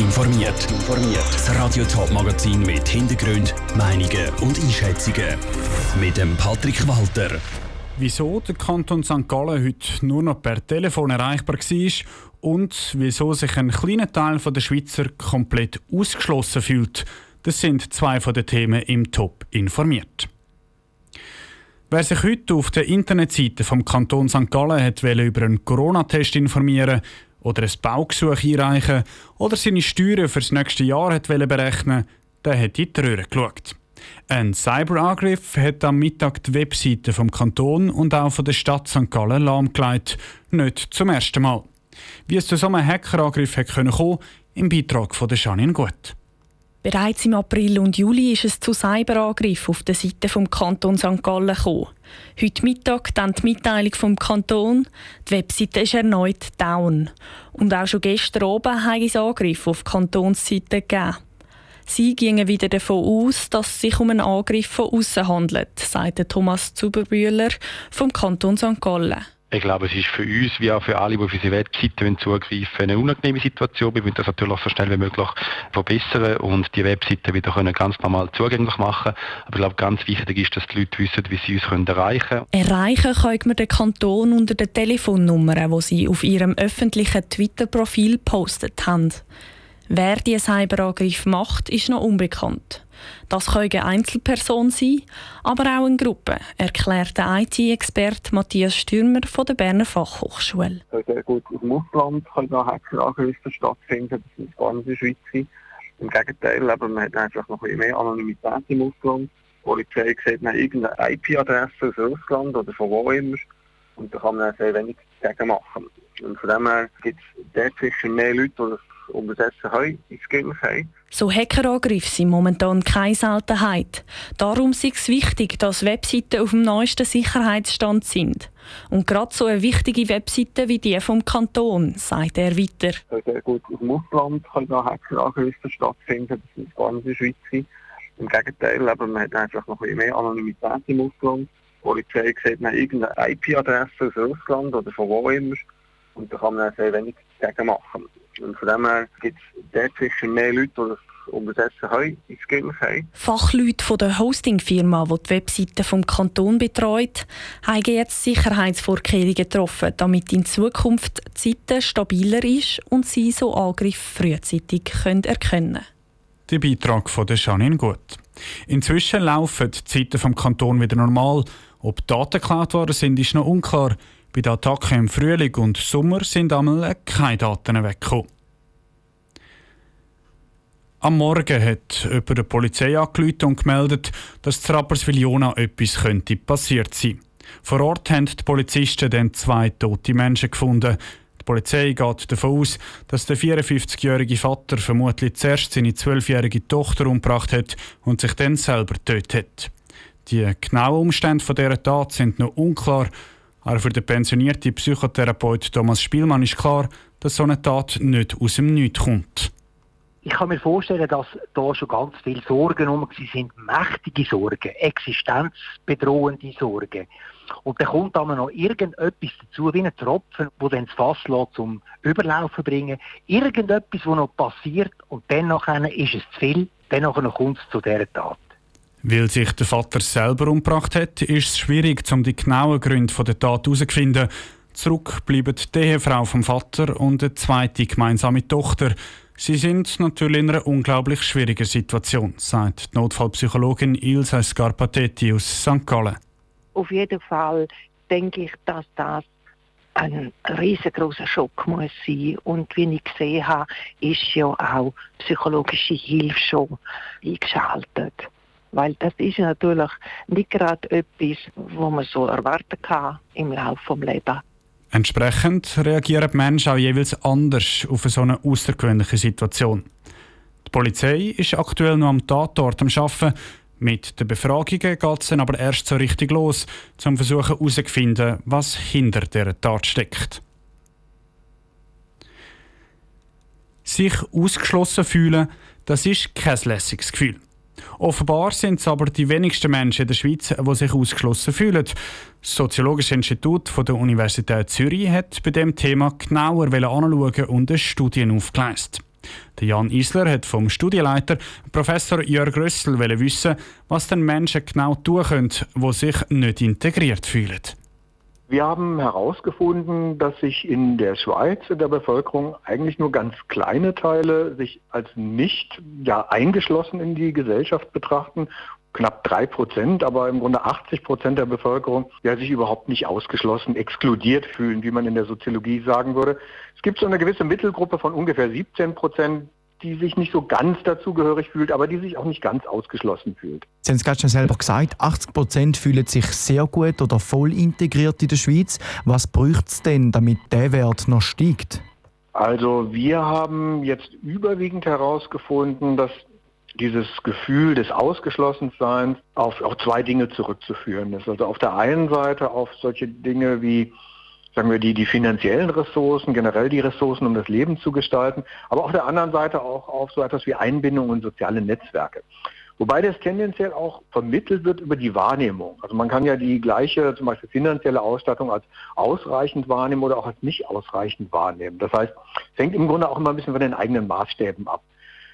informiert. Das Radio Top Magazin mit Hintergrund, Meinungen und Einschätzungen mit dem Patrick Walter. Wieso der Kanton St. Gallen heute nur noch per Telefon erreichbar war und wieso sich ein kleiner Teil der Schweizer komplett ausgeschlossen fühlt, das sind zwei von den Themen im Top informiert. Wer sich heute auf der Internetseite vom Kanton St. Gallen hat über einen Corona-Test informieren oder ein Baugesuch einreichen oder seine Steuern für das nächste Jahr hat berechnen der hat in die Röhre geschaut. Ein Cyberangriff hat am Mittag die Webseite vom Kanton und auch von der Stadt St. Gallen lahmgelegt. Nicht zum ersten Mal. Wie es zu so einem Hackerangriff kommen konnte, im Beitrag von Janine Gut. Bereits im April und Juli ist es zu Cyberangriffen auf der Seite vom Kanton St. Gallen gekommen. Heute Mittag dann die Mitteilung vom Kanton, die Webseite ist erneut down. Und auch schon gestern oben hat es Angriffe auf die Kantonsseite gegeben. Sie gingen wieder davon aus, dass es sich um einen Angriff von außen handelt, sagte Thomas Zuberbühler vom Kanton St. Gallen. Ich glaube, es ist für uns, wie auch für alle, die auf unsere Webseite zugreifen eine unangenehme Situation. Wir wollen das natürlich so schnell wie möglich verbessern und die Webseite wieder können ganz normal zugänglich machen Aber ich glaube, ganz wichtig ist, dass die Leute wissen, wie sie uns können erreichen können. Erreichen können wir den Kanton unter den Telefonnummern, die sie auf ihrem öffentlichen Twitter-Profil gepostet haben. Wer diesen Cyberangriff macht, ist noch unbekannt. Das können eine Einzelperson sein, aber auch eine Gruppe, erklärt der IT-Experte Matthias Stürmer von der Berner Fachhochschule. Sehr gut im Ausland können da Hackerangriffe stattfinden, das ist gar nicht in der Schweiz. Im Gegenteil, man hat einfach noch ein mehr Anonymität im Ausland. Die Polizei sieht nach irgendeine IP-Adresse aus Russland oder von wo immer und da kann man sehr wenig dagegen machen. Und von dem her gibt es dort sicher mehr Leute, die das umsetzen können, ins Skills haben. So Hackerangriffe sind momentan keine Seltenheit. Darum ist es wichtig, dass Webseiten auf dem neuesten Sicherheitsstand sind. Und gerade so eine wichtige Webseite wie die vom Kanton, sagt er weiter. Sehr gut im Ausland können Hackerangriffe stattfinden, das ist gar nicht in der Schweiz. Im Gegenteil, man hat einfach noch ein mehr Anonymität im Ausland. Die Polizei sieht nach irgendeine IP-Adresse aus Russland oder von wo immer und da kann man sehr wenig dagegen machen. Und von dem her gibt es dort sicher mehr Leute, die das umsetzen können, ins Skills haben. Fachleute von der Hostingfirma, die die Webseite vom Kanton betreut, haben jetzt Sicherheitsvorkehrungen getroffen, damit in Zukunft die Seite stabiler ist und sie so Angriffe frühzeitig können erkennen können. Der Beitrag von der Janine Gut. Inzwischen laufen die Zeiten vom Kanton wieder normal. Ob Daten geklaut worden sind, ist noch unklar. Bei den Attacken im Frühling und Sommer sind einmal keine Daten weggekommen. Am Morgen hat jemand der Polizei angerufen und gemeldet, dass zu Rapperswil-Jona etwas könnte passiert sein. Vor Ort haben die Polizisten dann zwei tote Menschen gefunden. Die Polizei geht davon aus, dass der 54-jährige Vater vermutlich zuerst seine 12-jährige Tochter umgebracht hat und sich dann selber getötet hat. Die genauen Umstände dieser Tat sind noch unklar aber für den pensionierten Psychotherapeut Thomas Spielmann ist klar, dass so eine Tat nicht aus dem Nichts kommt. Ich kann mir vorstellen, dass da schon ganz viele Sorgen um sind, mächtige Sorgen, existenzbedrohende Sorgen. Und dann kommt dann noch irgendetwas dazu, wie ein Tropfen, wo dann das Fass lässt, zum Überlaufen bringen. Irgendetwas, was noch passiert und dann ist es zu viel, dann kommt es zu dieser Tat. Weil sich der Vater selber umgebracht hat, ist es schwierig, um die genauen Gründe der Tat herauszufinden. Zurück bleiben die Ehefrau vom Vater und eine zweite gemeinsame Tochter. Sie sind natürlich in einer unglaublich schwierigen Situation, sagt die Notfallpsychologin Ilse Scarpatetti aus St. Gallen. Auf jeden Fall denke ich, dass das ein riesengroßer Schock muss sein. Und wie ich gesehen habe, ist ja auch psychologische Hilfe schon eingeschaltet. Weil das ist natürlich nicht gerade etwas, was man so erwarten kann im Laufe des Lebens. Entsprechend reagieren die Menschen auch jeweils anders auf eine so eine außergewöhnliche Situation. Die Polizei ist aktuell noch am Tatort am Arbeiten. Mit den Befragungen geht es aber erst so richtig los, um versuchen herauszufinden, was hinter dieser Tat steckt. Sich ausgeschlossen fühlen, das ist kein lässiges Gefühl. Offenbar sind es aber die wenigsten Menschen in der Schweiz, die sich ausgeschlossen fühlen. Das Soziologische Institut der Universität Zürich hat bei dem Thema genauer anschauen und eine Studie aufgeleistet. Der Jan Isler hat vom Studienleiter Professor Jörg Rössel wissen, was den Menschen genau tun können, die sich nicht integriert fühlen. Wir haben herausgefunden, dass sich in der Schweiz in der Bevölkerung eigentlich nur ganz kleine Teile sich als nicht ja, eingeschlossen in die Gesellschaft betrachten. Knapp drei Prozent, aber im Grunde 80 Prozent der Bevölkerung ja, sich überhaupt nicht ausgeschlossen, exkludiert fühlen, wie man in der Soziologie sagen würde. Es gibt so eine gewisse Mittelgruppe von ungefähr 17 Prozent, die sich nicht so ganz dazugehörig fühlt, aber die sich auch nicht ganz ausgeschlossen fühlt. Sie haben es gerade schon selber gesagt, 80 Prozent fühlen sich sehr gut oder voll integriert in der Schweiz. Was bräuchte es denn, damit der Wert noch steigt? Also wir haben jetzt überwiegend herausgefunden, dass dieses Gefühl des Ausgeschlossenseins auf, auf zwei Dinge zurückzuführen ist. Also auf der einen Seite auf solche Dinge wie sagen wir, die, die finanziellen Ressourcen, generell die Ressourcen, um das Leben zu gestalten, aber auf der anderen Seite auch auf so etwas wie Einbindung und soziale Netzwerke. Wobei das tendenziell auch vermittelt wird über die Wahrnehmung. Also man kann ja die gleiche, zum Beispiel finanzielle Ausstattung als ausreichend wahrnehmen oder auch als nicht ausreichend wahrnehmen. Das heißt, es hängt im Grunde auch immer ein bisschen von den eigenen Maßstäben ab.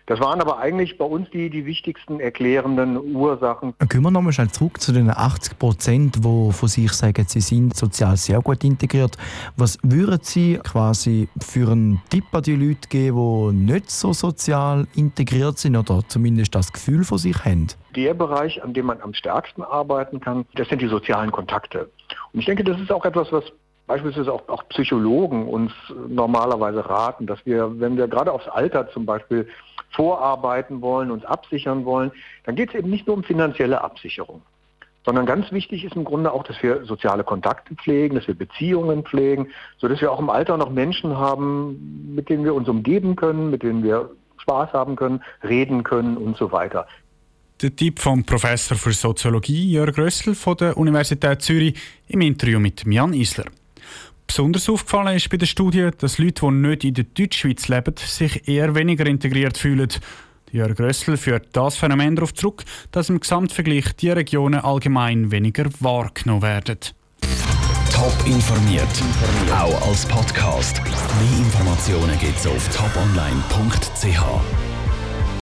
Das waren aber eigentlich bei uns die, die wichtigsten erklärenden Ursachen. Gehen wir nochmal schnell zurück zu den 80 Prozent, die von sich sagen, sie sind sozial sehr gut integriert. Was würden Sie quasi für einen Tipp an die Leute geben, die nicht so sozial integriert sind oder zumindest das Gefühl von sich haben? Der Bereich, an dem man am stärksten arbeiten kann, das sind die sozialen Kontakte. Und ich denke, das ist auch etwas, was beispielsweise auch, auch Psychologen uns normalerweise raten, dass wir, wenn wir gerade aufs Alter zum Beispiel vorarbeiten wollen, uns absichern wollen, dann geht es eben nicht nur um finanzielle Absicherung, sondern ganz wichtig ist im Grunde auch, dass wir soziale Kontakte pflegen, dass wir Beziehungen pflegen, sodass wir auch im Alter noch Menschen haben, mit denen wir uns umgeben können, mit denen wir Spaß haben können, reden können und so weiter. Der Tipp vom Professor für Soziologie Jörg Rössel von der Universität Zürich im Interview mit Jan Isler. Besonders aufgefallen ist bei der Studie, dass Leute, die nicht in der Deutschschweiz leben, sich eher weniger integriert fühlen. Jörg Rössel führt das Phänomen darauf zurück, dass im Gesamtvergleich die Regionen allgemein weniger wahrgenommen werden. Top informiert, auch als Podcast. Mehr Informationen gibt es auf toponline.ch.